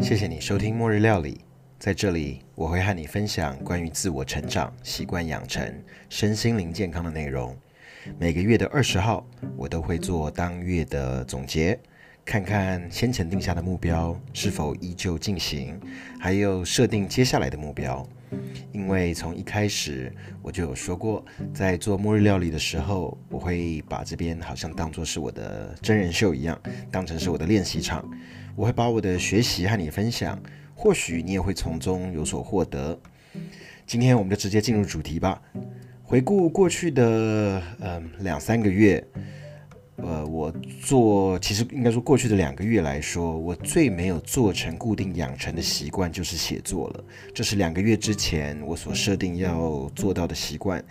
谢谢你收听末日料理，在这里我会和你分享关于自我成长、习惯养成、身心灵健康的内容。每个月的二十号，我都会做当月的总结，看看先前定下的目标是否依旧进行，还有设定接下来的目标。因为从一开始我就有说过，在做末日料理的时候，我会把这边好像当作是我的真人秀一样，当成是我的练习场。我会把我的学习和你分享，或许你也会从中有所获得。今天我们就直接进入主题吧。回顾过去的嗯两三个月。呃，我做其实应该说过去的两个月来说，我最没有做成固定养成的习惯就是写作了。这是两个月之前我所设定要做到的习惯。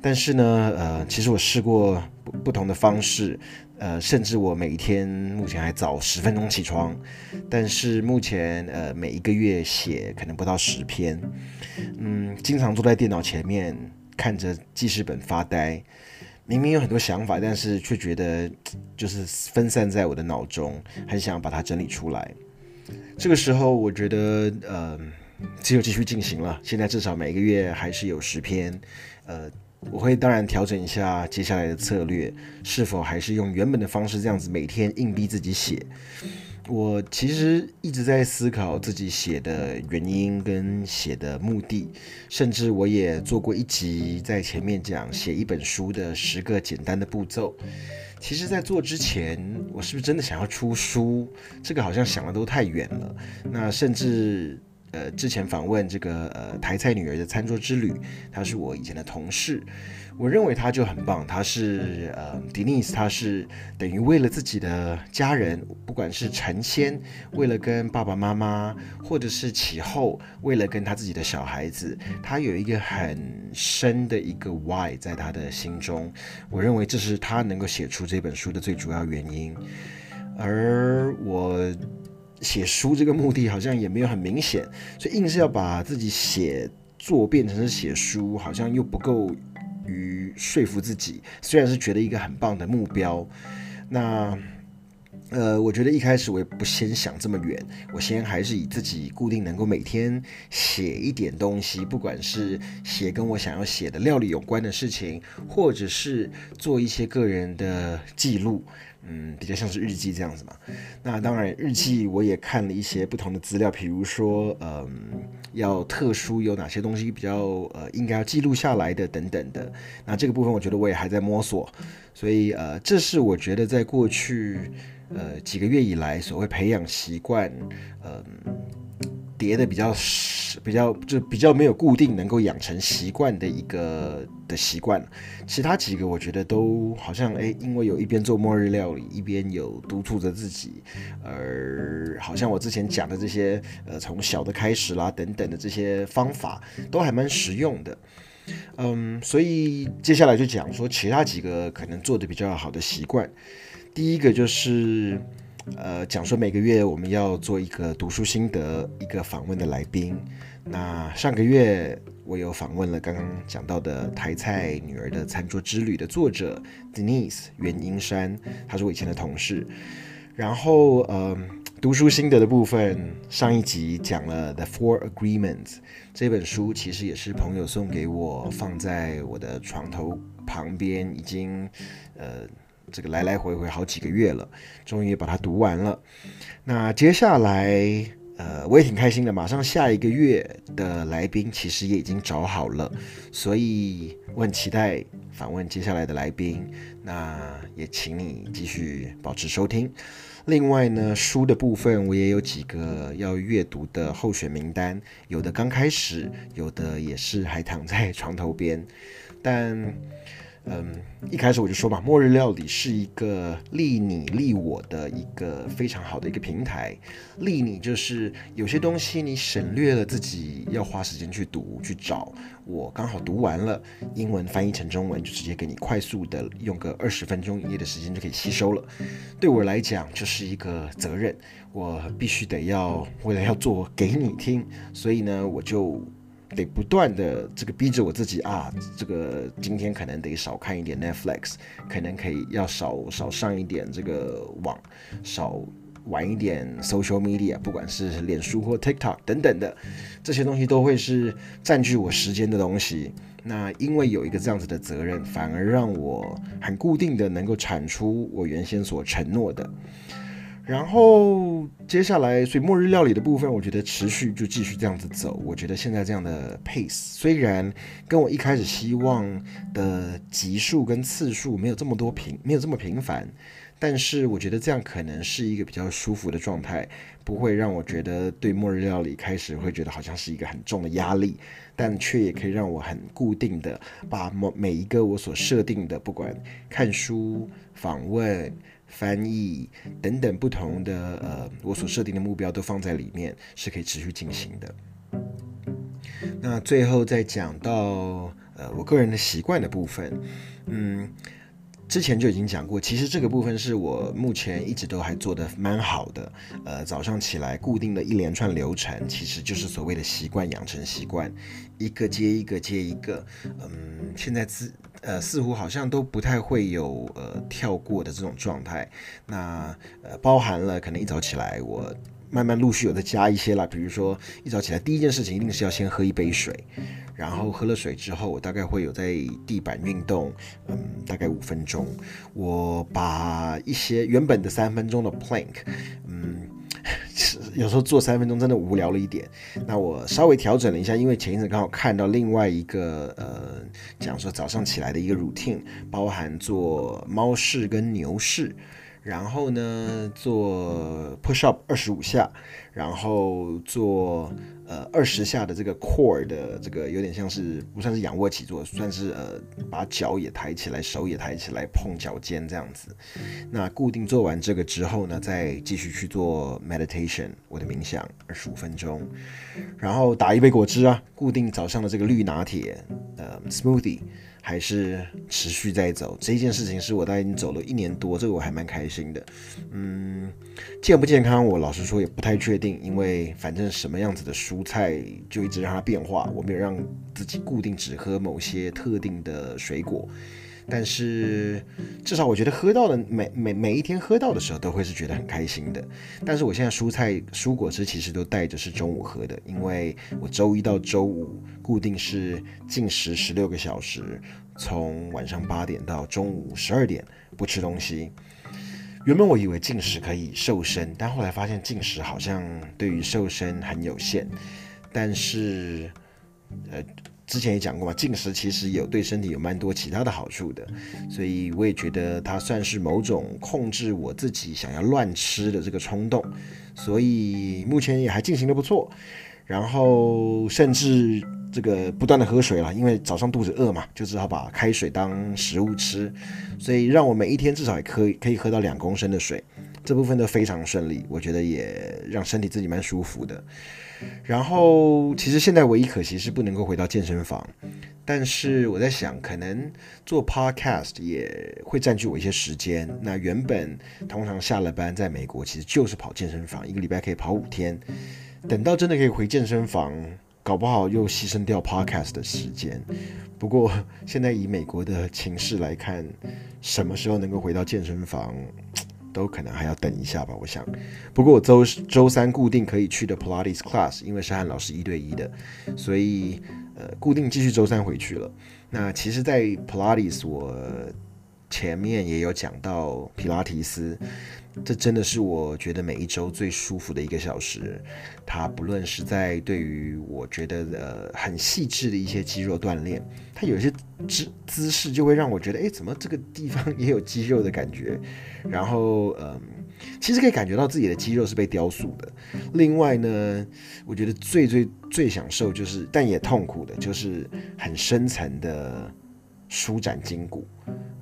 但是呢，呃，其实我试过不同的方式，呃，甚至我每一天目前还早十分钟起床，但是目前呃每一个月写可能不到十篇，嗯，经常坐在电脑前面看着记事本发呆。明明有很多想法，但是却觉得就是分散在我的脑中，很想把它整理出来。这个时候，我觉得呃，只有继续进行了。现在至少每个月还是有十篇，呃，我会当然调整一下接下来的策略，是否还是用原本的方式这样子每天硬逼自己写。我其实一直在思考自己写的原因跟写的目的，甚至我也做过一集在前面讲写一本书的十个简单的步骤。其实，在做之前，我是不是真的想要出书？这个好像想的都太远了。那甚至。呃，之前访问这个呃台菜女儿的餐桌之旅，她是我以前的同事，我认为她就很棒。她是呃 Denise，她是等于为了自己的家人，不管是成仙，为了跟爸爸妈妈，或者是其后，为了跟他自己的小孩子，他有一个很深的一个 why 在他的心中。我认为这是他能够写出这本书的最主要原因，而我。写书这个目的好像也没有很明显，所以硬是要把自己写作变成是写书，好像又不够于说服自己。虽然是觉得一个很棒的目标，那呃，我觉得一开始我也不先想这么远，我先还是以自己固定能够每天写一点东西，不管是写跟我想要写的料理有关的事情，或者是做一些个人的记录。嗯，比较像是日记这样子嘛。那当然，日记我也看了一些不同的资料，比如说，嗯，要特殊有哪些东西比较呃应该要记录下来的等等的。那这个部分我觉得我也还在摸索，所以呃，这是我觉得在过去呃几个月以来所谓培养习惯，嗯。叠的比较比较就比较没有固定能够养成习惯的一个的习惯，其他几个我觉得都好像哎，因为有一边做末日料理，一边有督促着自己，而好像我之前讲的这些呃从小的开始啦等等的这些方法都还蛮实用的，嗯，所以接下来就讲说其他几个可能做的比较好的习惯，第一个就是。呃，讲说每个月我们要做一个读书心得，一个访问的来宾。那上个月我有访问了刚刚讲到的台菜女儿的餐桌之旅的作者 Denise 袁英山，他是我以前的同事。然后，呃，读书心得的部分，上一集讲了 The Four Agreements 这本书，其实也是朋友送给我，放在我的床头旁边，已经，呃。这个来来回回好几个月了，终于把它读完了。那接下来，呃，我也挺开心的。马上下一个月的来宾其实也已经找好了，所以我很期待访问接下来的来宾。那也请你继续保持收听。另外呢，书的部分我也有几个要阅读的候选名单，有的刚开始，有的也是还躺在床头边，但。嗯，一开始我就说嘛，末日料理是一个利你利我的一个非常好的一个平台。利你就是有些东西你省略了自己要花时间去读去找，我刚好读完了，英文翻译成中文就直接给你快速的用个二十分钟以内的时间就可以吸收了。对我来讲就是一个责任，我必须得要为了要做给你听，所以呢我就。得不断的这个逼着我自己啊，这个今天可能得少看一点 Netflix，可能可以要少少上一点这个网，少玩一点 social media，不管是脸书或 TikTok 等等的这些东西，都会是占据我时间的东西。那因为有一个这样子的责任，反而让我很固定的能够产出我原先所承诺的。然后接下来，所以末日料理的部分，我觉得持续就继续这样子走。我觉得现在这样的 pace 虽然跟我一开始希望的集数跟次数没有这么多频，没有这么频繁，但是我觉得这样可能是一个比较舒服的状态，不会让我觉得对末日料理开始会觉得好像是一个很重的压力，但却也可以让我很固定的把某每一个我所设定的，不管看书、访问。翻译等等不同的呃，我所设定的目标都放在里面，是可以持续进行的。那最后再讲到呃，我个人的习惯的部分，嗯。之前就已经讲过，其实这个部分是我目前一直都还做的蛮好的。呃，早上起来固定的一连串流程，其实就是所谓的习惯养成习惯，一个接一个接一个。嗯，现在自呃似乎好像都不太会有呃跳过的这种状态。那呃包含了可能一早起来我。慢慢陆续有再加一些了，比如说一早起来第一件事情一定是要先喝一杯水，然后喝了水之后，我大概会有在地板运动，嗯，大概五分钟。我把一些原本的三分钟的 plank，嗯，有时候做三分钟真的无聊了一点，那我稍微调整了一下，因为前一阵刚好看到另外一个呃，讲说早上起来的一个 routine，包含做猫式跟牛式。然后呢，做 push up 二十五下，然后做呃二十下的这个 core 的这个有点像是不算是仰卧起坐，算是呃把脚也抬起来，手也抬起来碰脚尖这样子。那固定做完这个之后呢，再继续去做 meditation，我的冥想二十五分钟，然后打一杯果汁啊，固定早上的这个绿拿铁，呃 smoothie。还是持续在走这件事情，是我大概已经走了一年多，这个我还蛮开心的。嗯，健不健康，我老实说也不太确定，因为反正什么样子的蔬菜就一直让它变化，我没有让自己固定只喝某些特定的水果。但是至少我觉得喝到的每每每一天喝到的时候都会是觉得很开心的。但是我现在蔬菜蔬果汁其实都带着是中午喝的，因为我周一到周五固定是进食十六个小时，从晚上八点到中午十二点不吃东西。原本我以为进食可以瘦身，但后来发现进食好像对于瘦身很有限。但是，呃。之前也讲过嘛，进食其实有对身体有蛮多其他的好处的，所以我也觉得它算是某种控制我自己想要乱吃的这个冲动，所以目前也还进行的不错。然后甚至这个不断的喝水了，因为早上肚子饿嘛，就只好把开水当食物吃，所以让我每一天至少也可以可以喝到两公升的水，这部分都非常顺利，我觉得也让身体自己蛮舒服的。然后，其实现在唯一可惜是不能够回到健身房，但是我在想，可能做 podcast 也会占据我一些时间。那原本通常下了班在美国，其实就是跑健身房，一个礼拜可以跑五天。等到真的可以回健身房，搞不好又牺牲掉 podcast 的时间。不过现在以美国的情势来看，什么时候能够回到健身房？都可能还要等一下吧，我想。不过我周周三固定可以去的 Pilates class，因为是和老师一对一的，所以呃固定继续周三回去了。那其实，在 Pilates 我前面也有讲到皮拉提斯。这真的是我觉得每一周最舒服的一个小时。它不论是在对于我觉得呃很细致的一些肌肉锻炼，它有些姿姿势就会让我觉得，哎，怎么这个地方 也有肌肉的感觉？然后嗯，其实可以感觉到自己的肌肉是被雕塑的。另外呢，我觉得最最最享受就是，但也痛苦的，就是很深层的舒展筋骨、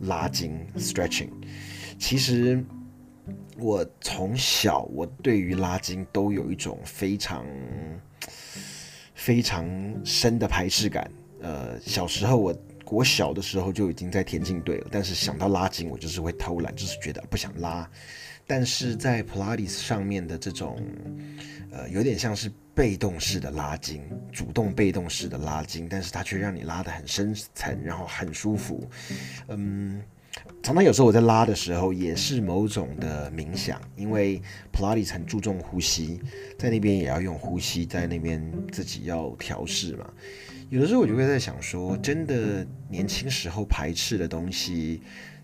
拉筋 （stretching）。其实。我从小，我对于拉筋都有一种非常非常深的排斥感。呃，小时候我我小的时候就已经在田径队了，但是想到拉筋，我就是会偷懒，就是觉得不想拉。但是在普拉提上面的这种，呃，有点像是被动式的拉筋，主动被动式的拉筋，但是它却让你拉得很深层，然后很舒服。嗯。常常有时候我在拉的时候，也是某种的冥想，因为普拉提很注重呼吸，在那边也要用呼吸，在那边自己要调试嘛。有的时候我就会在想说，真的年轻时候排斥的东西，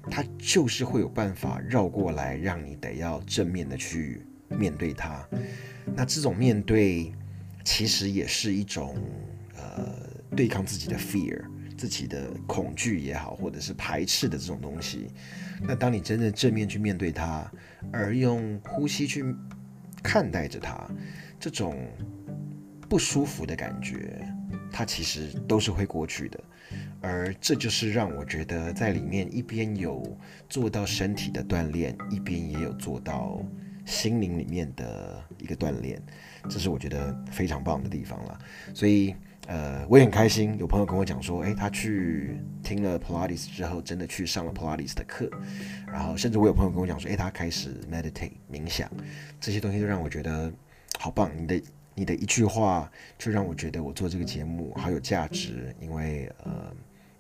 它就是会有办法绕过来，让你得要正面的去面对它。那这种面对，其实也是一种呃对抗自己的 fear。自己的恐惧也好，或者是排斥的这种东西，那当你真正正面去面对它，而用呼吸去看待着它，这种不舒服的感觉，它其实都是会过去的。而这就是让我觉得在里面一边有做到身体的锻炼，一边也有做到心灵里面的一个锻炼，这是我觉得非常棒的地方了。所以。呃，我也很开心，有朋友跟我讲说，诶，他去听了 Pilates 之后，真的去上了 Pilates 的课，然后甚至我有朋友跟我讲说，诶，他开始 meditate 冥想，这些东西都让我觉得好棒。你的你的一句话，就让我觉得我做这个节目好有价值，因为呃，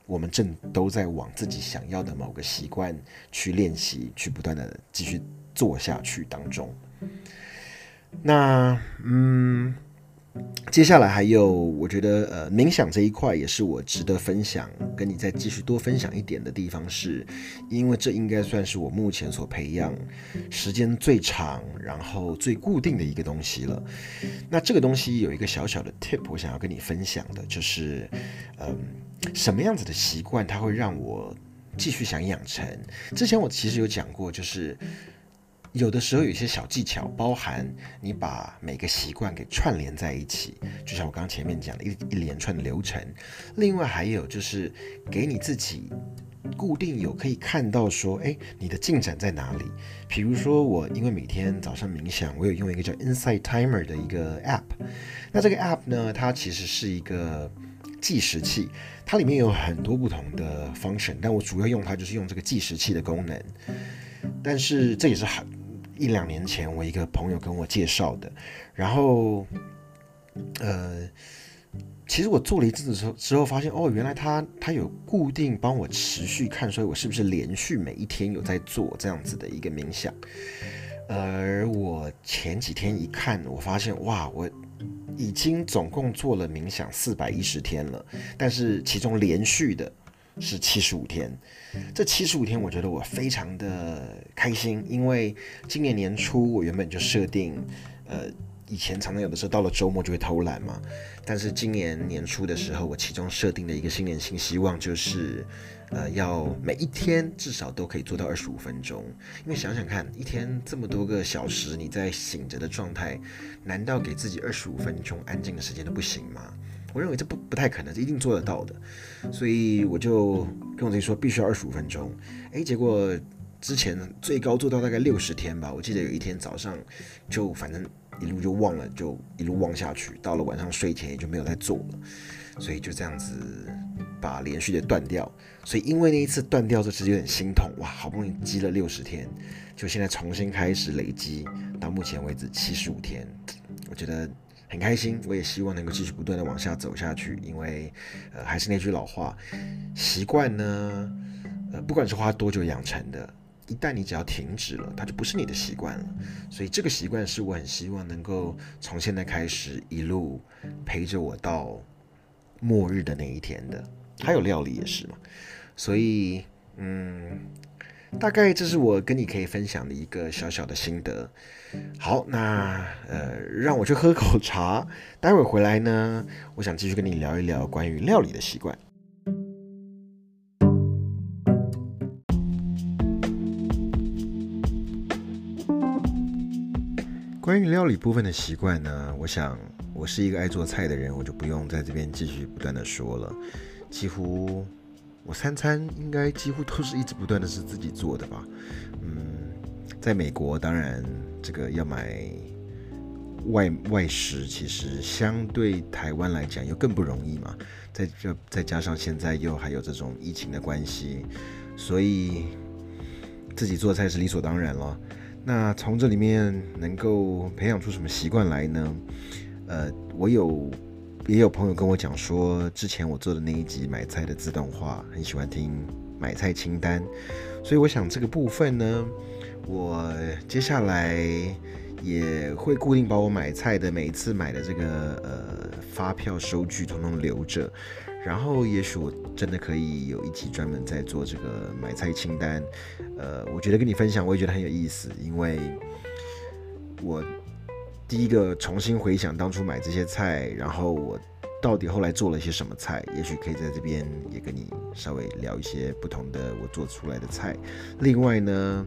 我们正都在往自己想要的某个习惯去练习，去不断的继续做下去当中。那嗯。接下来还有，我觉得呃，冥想这一块也是我值得分享，跟你再继续多分享一点的地方，是因为这应该算是我目前所培养时间最长，然后最固定的一个东西了。那这个东西有一个小小的 tip，我想要跟你分享的，就是嗯，什么样子的习惯它会让我继续想养成？之前我其实有讲过，就是。有的时候有一些小技巧，包含你把每个习惯给串联在一起，就像我刚刚前面讲的一一连串的流程。另外还有就是给你自己固定有可以看到说，哎，你的进展在哪里？比如说我因为每天早上冥想，我有用一个叫 Insight Timer 的一个 App。那这个 App 呢，它其实是一个计时器，它里面有很多不同的 function，但我主要用它就是用这个计时器的功能。但是这也是很。一两年前，我一个朋友跟我介绍的，然后，呃，其实我做了一阵子之后，之后发现，哦，原来他他有固定帮我持续看，所以我是不是连续每一天有在做这样子的一个冥想？而我前几天一看，我发现，哇，我已经总共做了冥想四百一十天了，但是其中连续的。是七十五天，这七十五天我觉得我非常的开心，因为今年年初我原本就设定，呃，以前常常有的时候到了周末就会偷懒嘛，但是今年年初的时候，我其中设定的一个新年新希望就是，呃，要每一天至少都可以做到二十五分钟，因为想想看，一天这么多个小时你在醒着的状态，难道给自己二十五分钟安静的时间都不行吗？我认为这不不太可能，这一定做得到的，所以我就跟我自己说，必须要二十五分钟。诶，结果之前最高做到大概六十天吧。我记得有一天早上，就反正一路就忘了，就一路忘下去，到了晚上睡前也就没有再做了，所以就这样子把连续的断掉。所以因为那一次断掉，这其实有点心痛哇，好不容易积了六十天，就现在重新开始累积，到目前为止七十五天，我觉得。很开心，我也希望能够继续不断的往下走下去，因为，呃，还是那句老话，习惯呢，呃，不管是花多久养成的，一旦你只要停止了，它就不是你的习惯了。所以这个习惯是我很希望能够从现在开始一路陪着我到末日的那一天的。还有料理也是嘛，所以，嗯。大概这是我跟你可以分享的一个小小的心得。好，那呃，让我去喝口茶。待会回来呢，我想继续跟你聊一聊关于料理的习惯。关于料理部分的习惯呢，我想我是一个爱做菜的人，我就不用在这边继续不断的说了，几乎。我三餐应该几乎都是一直不断的是自己做的吧，嗯，在美国当然这个要买外外食，其实相对台湾来讲又更不容易嘛，在这再加上现在又还有这种疫情的关系，所以自己做菜是理所当然了。那从这里面能够培养出什么习惯来呢？呃，我有。也有朋友跟我讲说，之前我做的那一集买菜的自动化，很喜欢听买菜清单。所以我想这个部分呢，我接下来也会固定把我买菜的每一次买的这个呃发票收据统统留着。然后，也许我真的可以有一集专门在做这个买菜清单。呃，我觉得跟你分享，我也觉得很有意思，因为我第一个重新回想当初买这些菜，然后我到底后来做了些什么菜，也许可以在这边也跟你稍微聊一些不同的我做出来的菜。另外呢。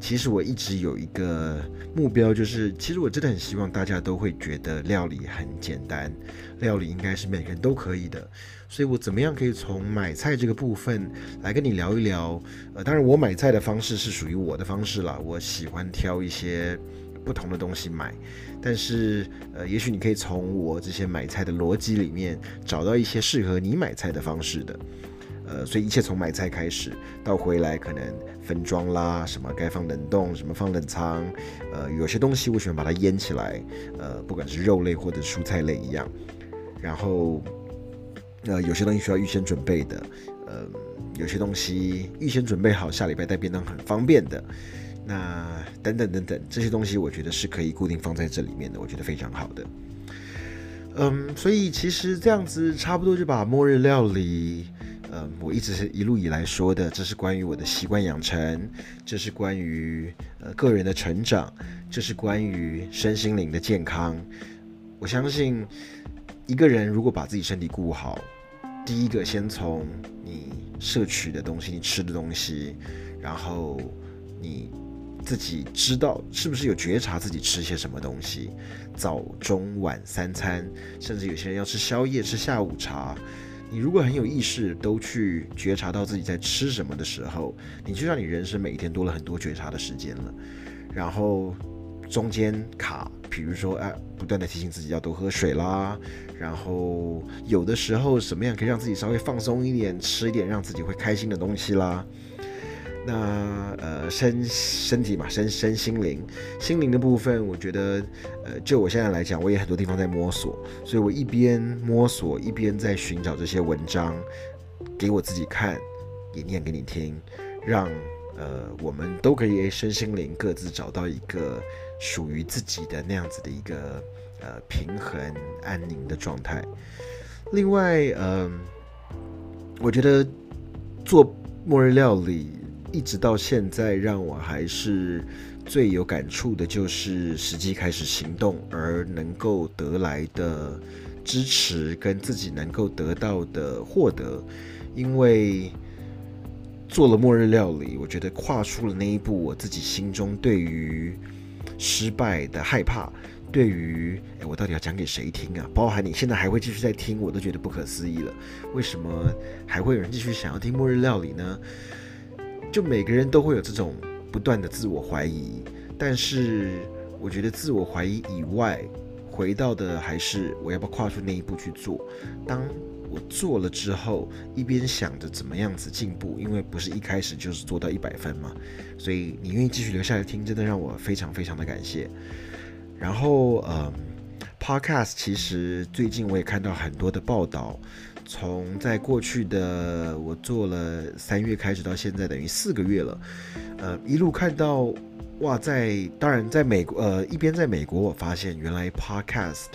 其实我一直有一个目标，就是其实我真的很希望大家都会觉得料理很简单，料理应该是每个人都可以的。所以我怎么样可以从买菜这个部分来跟你聊一聊？呃，当然我买菜的方式是属于我的方式啦，我喜欢挑一些不同的东西买。但是呃，也许你可以从我这些买菜的逻辑里面找到一些适合你买菜的方式的。呃，所以一切从买菜开始，到回来可能分装啦，什么该放冷冻，什么放冷藏，呃，有些东西我喜欢把它腌起来，呃，不管是肉类或者蔬菜类一样，然后，呃，有些东西需要预先准备的，呃，有些东西预先准备好，下礼拜带便当很方便的，那等等等等这些东西，我觉得是可以固定放在这里面的，我觉得非常好的。嗯，所以其实这样子差不多就把末日料理。嗯，我一直是一路以来说的，这是关于我的习惯养成，这是关于呃个人的成长，这是关于身心灵的健康。我相信一个人如果把自己身体顾好，第一个先从你摄取的东西，你吃的东西，然后你自己知道是不是有觉察自己吃些什么东西，早中晚三餐，甚至有些人要吃宵夜，吃下午茶。你如果很有意识，都去觉察到自己在吃什么的时候，你就让你人生每一天多了很多觉察的时间了。然后中间卡，比如说哎，不断的提醒自己要多喝水啦。然后有的时候什么样可以让自己稍微放松一点，吃一点让自己会开心的东西啦。那呃身身体嘛，身身心灵，心灵的部分，我觉得呃就我现在来讲，我也很多地方在摸索，所以我一边摸索一边在寻找这些文章给我自己看，也念给你听，让呃我们都可以身心灵各自找到一个属于自己的那样子的一个呃平衡安宁的状态。另外，嗯，我觉得做末日料理。一直到现在，让我还是最有感触的，就是实际开始行动而能够得来的支持，跟自己能够得到的获得。因为做了末日料理，我觉得跨出了那一步，我自己心中对于失败的害怕，对于哎，我到底要讲给谁听啊？包含你现在还会继续在听，我都觉得不可思议了。为什么还会有人继续想要听末日料理呢？就每个人都会有这种不断的自我怀疑，但是我觉得自我怀疑以外，回到的还是我要不要跨出那一步去做。当我做了之后，一边想着怎么样子进步，因为不是一开始就是做到一百分嘛，所以你愿意继续留下来听，真的让我非常非常的感谢。然后，嗯，Podcast 其实最近我也看到很多的报道。从在过去的我做了三月开始到现在，等于四个月了，呃，一路看到哇，在当然在美国，呃，一边在美国，我发现原来 Podcast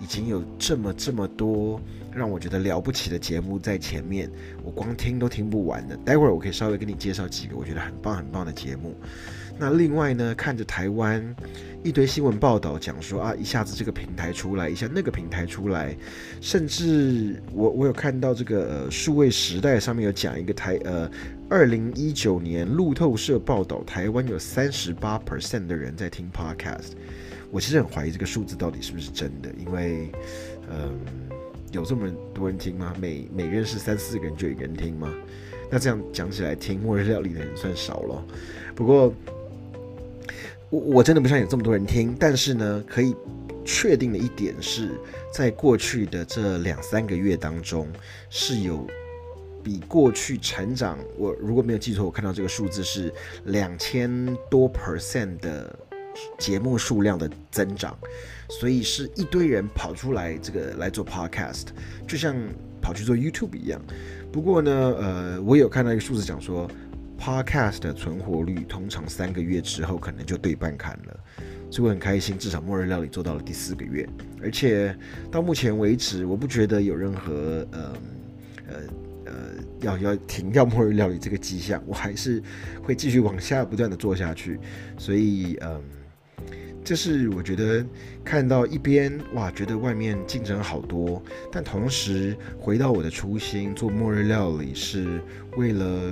已经有这么这么多让我觉得了不起的节目在前面，我光听都听不完的。待会儿我可以稍微跟你介绍几个我觉得很棒很棒的节目。那另外呢，看着台湾一堆新闻报道讲说啊，一下子这个平台出来，一下那个平台出来，甚至我我有看到这个数位时代上面有讲一个台呃，二零一九年路透社报道，台湾有三十八 percent 的人在听 podcast。我其实很怀疑这个数字到底是不是真的，因为嗯，有这么多人听吗？每每认识三四个人就一个人听吗？那这样讲起来，听末日料理的人算少了。不过。我我真的不想有这么多人听，但是呢，可以确定的一点是，在过去的这两三个月当中，是有比过去成长。我如果没有记错，我看到这个数字是两千多 percent 的节目数量的增长，所以是一堆人跑出来这个来做 podcast，就像跑去做 YouTube 一样。不过呢，呃，我有看到一个数字讲说，Podcast 的存活率通常三个月之后可能就对半砍了，所以我很开心，至少末日料理做到了第四个月，而且到目前为止，我不觉得有任何呃呃呃要要停掉末日料理这个迹象，我还是会继续往下不断的做下去，所以嗯。这是我觉得看到一边哇，觉得外面竞争好多，但同时回到我的初心，做末日料理是为了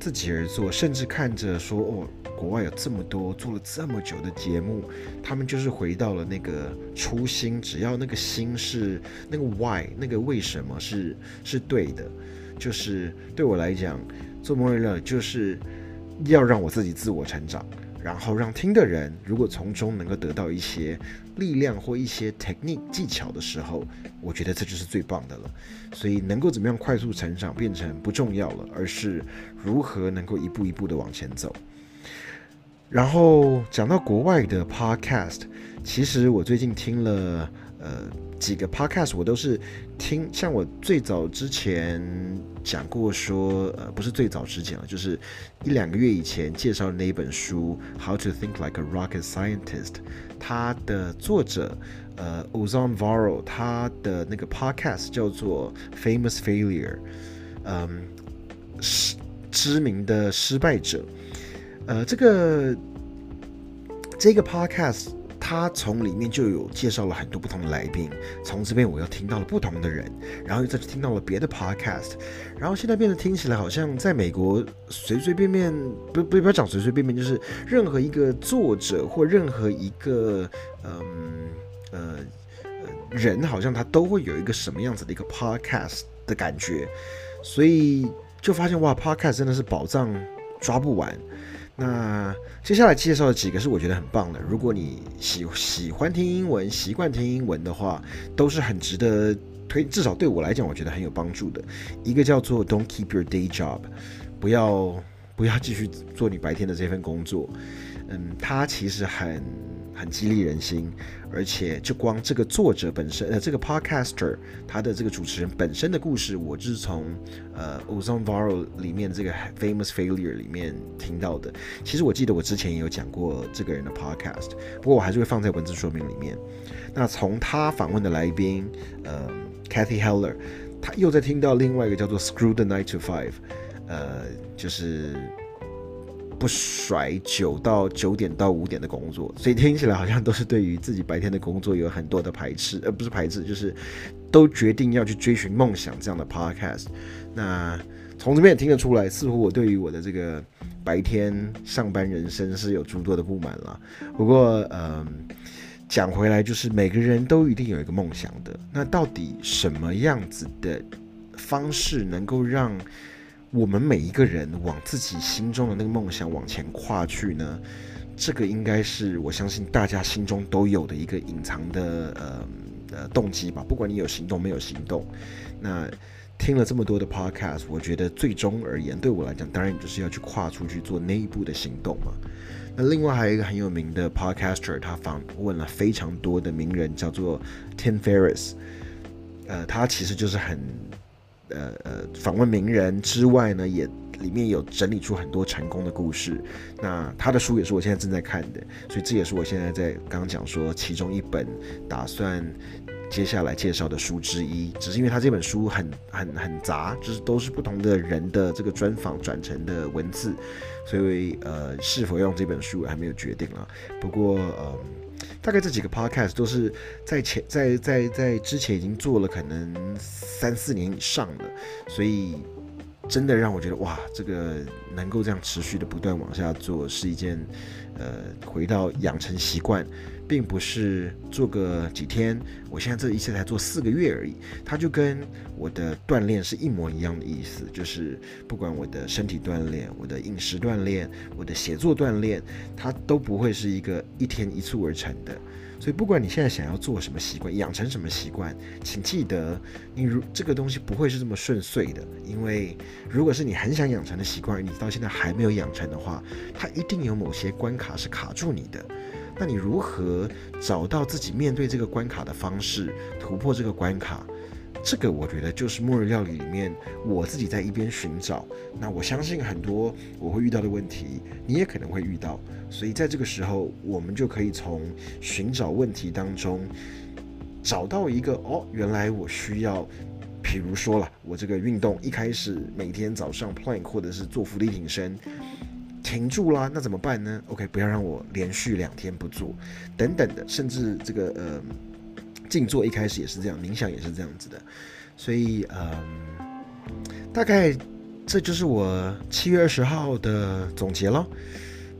自己而做，甚至看着说哦，国外有这么多做了这么久的节目，他们就是回到了那个初心，只要那个心是那个 why，那个为什么是是对的，就是对我来讲，做梦日料就是要让我自己自我成长。然后让听的人，如果从中能够得到一些力量或一些 technique 技巧的时候，我觉得这就是最棒的了。所以能够怎么样快速成长变成不重要了，而是如何能够一步一步的往前走。然后讲到国外的 podcast，其实我最近听了呃。几个 podcast 我都是听，像我最早之前讲过说，呃，不是最早之前了，就是一两个月以前介绍的那一本书《How to Think Like a Rocket Scientist》，它的作者呃 Ozan Varro，他的那个 podcast 叫做《Famous Failure》，嗯，失知名的失败者，呃，这个这个 podcast。他从里面就有介绍了很多不同的来宾，从这边我又听到了不同的人，然后又再去听到了别的 podcast，然后现在变得听起来好像在美国随随便便不不不要讲随随便便，就是任何一个作者或任何一个嗯呃呃人，好像他都会有一个什么样子的一个 podcast 的感觉，所以就发现哇，podcast 真的是宝藏抓不完。那接下来介绍的几个是我觉得很棒的，如果你喜喜欢听英文、习惯听英文的话，都是很值得推，至少对我来讲，我觉得很有帮助的。一个叫做 "Don't keep your day job"，不要不要继续做你白天的这份工作。嗯，它其实很。很激励人心，而且就光这个作者本身，呃，这个 podcaster 他的这个主持人本身的故事，我是从呃 Ozone Varo 里面这个 Famous Failure 里面听到的。其实我记得我之前也有讲过这个人的 podcast，不过我还是会放在文字说明里面。那从他访问的来宾，呃，Kathy Heller，他又在听到另外一个叫做 Screw the Nine to Five，呃，就是。不甩九到九点到五点的工作，所以听起来好像都是对于自己白天的工作有很多的排斥，而不是排斥，就是都决定要去追寻梦想这样的 podcast。那从这边也听得出来，似乎我对于我的这个白天上班人生是有诸多的不满了。不过，嗯，讲回来，就是每个人都一定有一个梦想的。那到底什么样子的方式能够让？我们每一个人往自己心中的那个梦想往前跨去呢，这个应该是我相信大家心中都有的一个隐藏的呃呃动机吧。不管你有行动没有行动，那听了这么多的 podcast，我觉得最终而言，对我来讲，当然就是要去跨出去做那一步的行动嘛。那另外还有一个很有名的 podcaster，他访问了非常多的名人，叫做 Tim Ferriss，呃，他其实就是很。呃呃，访问名人之外呢，也里面有整理出很多成功的故事。那他的书也是我现在正在看的，所以这也是我现在在刚刚讲说其中一本打算接下来介绍的书之一。只是因为他这本书很很很杂，就是都是不同的人的这个专访转成的文字，所以呃，是否用这本书还没有决定了。不过呃。大概这几个 podcast 都是在前在在在之前已经做了可能三四年以上了，所以真的让我觉得哇，这个能够这样持续的不断往下做是一件呃回到养成习惯。并不是做个几天，我现在这一次才做四个月而已，它就跟我的锻炼是一模一样的意思，就是不管我的身体锻炼、我的饮食锻炼、我的写作锻炼，它都不会是一个一天一蹴而成的。所以，不管你现在想要做什么习惯，养成什么习惯，请记得，你如这个东西不会是这么顺遂的，因为如果是你很想养成的习惯，你到现在还没有养成的话，它一定有某些关卡是卡住你的。那你如何找到自己面对这个关卡的方式，突破这个关卡？这个我觉得就是末日料理里面我自己在一边寻找。那我相信很多我会遇到的问题，你也可能会遇到。所以在这个时候，我们就可以从寻找问题当中找到一个哦，原来我需要，比如说了，我这个运动一开始每天早上 plank 或者是做伏地挺身。停住啦，那怎么办呢？OK，不要让我连续两天不做，等等的，甚至这个呃静坐一开始也是这样，冥想也是这样子的，所以嗯，大概这就是我七月二十号的总结了。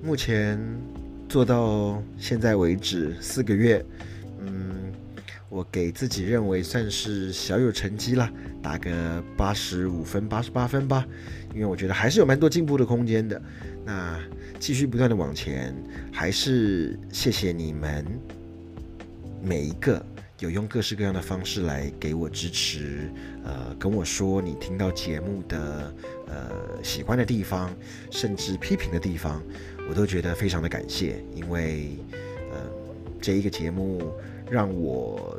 目前做到现在为止四个月，嗯，我给自己认为算是小有成绩了，打个八十五分、八十八分吧，因为我觉得还是有蛮多进步的空间的。那继续不断的往前，还是谢谢你们每一个有用各式各样的方式来给我支持，呃，跟我说你听到节目的呃喜欢的地方，甚至批评的地方，我都觉得非常的感谢，因为呃这一个节目让我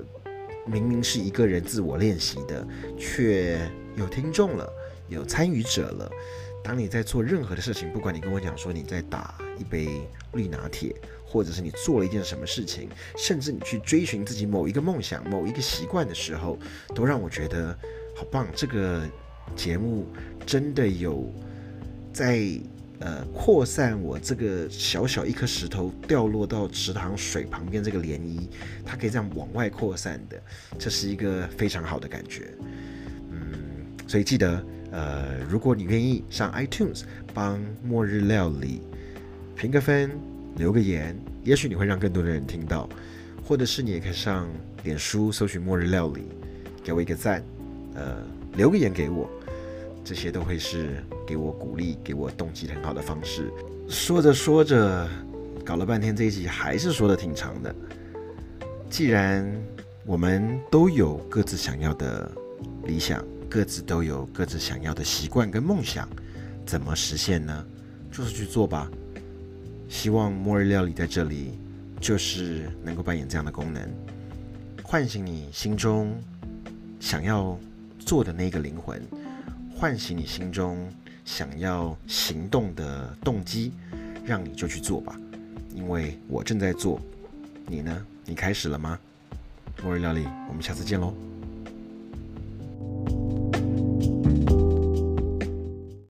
明明是一个人自我练习的，却有听众了，有参与者了。当你在做任何的事情，不管你跟我讲说你在打一杯绿拿铁，或者是你做了一件什么事情，甚至你去追寻自己某一个梦想、某一个习惯的时候，都让我觉得好棒。这个节目真的有在呃扩散我这个小小一颗石头掉落到池塘水旁边这个涟漪，它可以这样往外扩散的，这是一个非常好的感觉。嗯，所以记得。呃，如果你愿意上 iTunes 帮末日料理评个分、留个言，也许你会让更多的人听到；或者是你也可以上脸书搜寻末日料理，给我一个赞，呃，留个言给我，这些都会是给我鼓励、给我动机很好的方式。说着说着，搞了半天这一集还是说的挺长的。既然我们都有各自想要的理想。各自都有各自想要的习惯跟梦想，怎么实现呢？就是去做吧。希望末日料理在这里，就是能够扮演这样的功能，唤醒你心中想要做的那个灵魂，唤醒你心中想要行动的动机，让你就去做吧。因为我正在做，你呢？你开始了吗？末日料理，我们下次见喽。